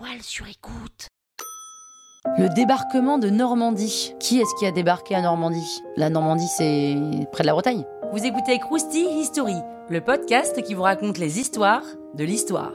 toile sur écoute. Le débarquement de Normandie. Qui est-ce qui a débarqué à Normandie? La Normandie, c'est près de la Bretagne. Vous écoutez Krusty History, le podcast qui vous raconte les histoires de l'histoire.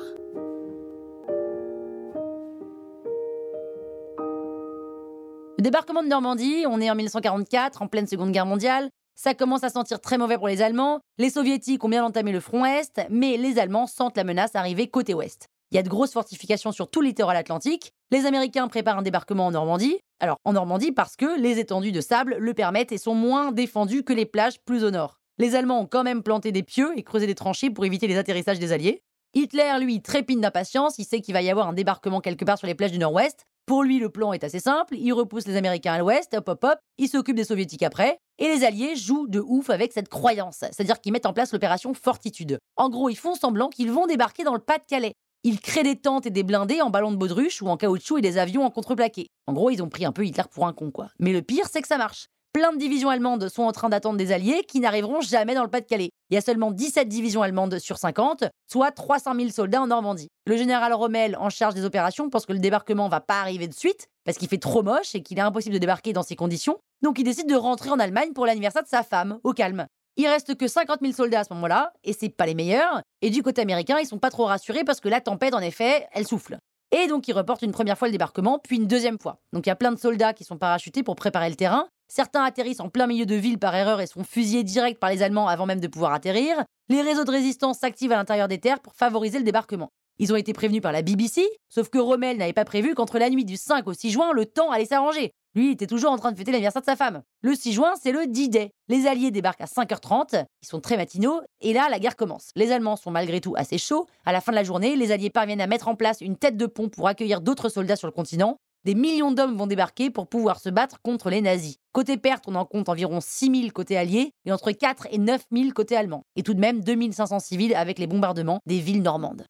Le débarquement de Normandie, on est en 1944, en pleine Seconde Guerre mondiale. Ça commence à sentir très mauvais pour les Allemands. Les Soviétiques ont bien entamé le front Est, mais les Allemands sentent la menace arriver côté Ouest. Il y a de grosses fortifications sur tout le littoral atlantique. Les Américains préparent un débarquement en Normandie. Alors, en Normandie parce que les étendues de sable le permettent et sont moins défendues que les plages plus au nord. Les Allemands ont quand même planté des pieux et creusé des tranchées pour éviter les atterrissages des Alliés. Hitler, lui, trépine d'impatience, il sait qu'il va y avoir un débarquement quelque part sur les plages du nord-ouest. Pour lui, le plan est assez simple, il repousse les Américains à l'ouest, hop hop hop, il s'occupe des Soviétiques après, et les Alliés jouent de ouf avec cette croyance, c'est-à-dire qu'ils mettent en place l'opération Fortitude. En gros, ils font semblant qu'ils vont débarquer dans le Pas-de-Calais. Ils créent des tentes et des blindés en ballon de baudruche ou en caoutchouc et des avions en contreplaqué. En gros, ils ont pris un peu Hitler pour un con, quoi. Mais le pire, c'est que ça marche. Plein de divisions allemandes sont en train d'attendre des alliés qui n'arriveront jamais dans le Pas-de-Calais. Il y a seulement 17 divisions allemandes sur 50, soit 300 000 soldats en Normandie. Le général Rommel, en charge des opérations, pense que le débarquement va pas arriver de suite, parce qu'il fait trop moche et qu'il est impossible de débarquer dans ces conditions. Donc il décide de rentrer en Allemagne pour l'anniversaire de sa femme, au calme. Il reste que 50 000 soldats à ce moment-là, et c'est pas les meilleurs. Et du côté américain, ils sont pas trop rassurés parce que la tempête, en effet, elle souffle. Et donc ils reportent une première fois le débarquement, puis une deuxième fois. Donc il y a plein de soldats qui sont parachutés pour préparer le terrain. Certains atterrissent en plein milieu de ville par erreur et sont fusillés direct par les Allemands avant même de pouvoir atterrir. Les réseaux de résistance s'activent à l'intérieur des terres pour favoriser le débarquement. Ils ont été prévenus par la BBC, sauf que Rommel n'avait pas prévu qu'entre la nuit du 5 au 6 juin, le temps allait s'arranger. Lui, était toujours en train de fêter l'anniversaire de sa femme. Le 6 juin, c'est le D-Day. Les Alliés débarquent à 5h30, ils sont très matinaux, et là, la guerre commence. Les Allemands sont malgré tout assez chauds. À la fin de la journée, les Alliés parviennent à mettre en place une tête de pont pour accueillir d'autres soldats sur le continent. Des millions d'hommes vont débarquer pour pouvoir se battre contre les nazis. Côté perte, on en compte environ 6000 côté alliés et entre 4 et 9000 côté allemands. Et tout de même 2500 civils avec les bombardements des villes normandes.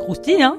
Croustille, hein?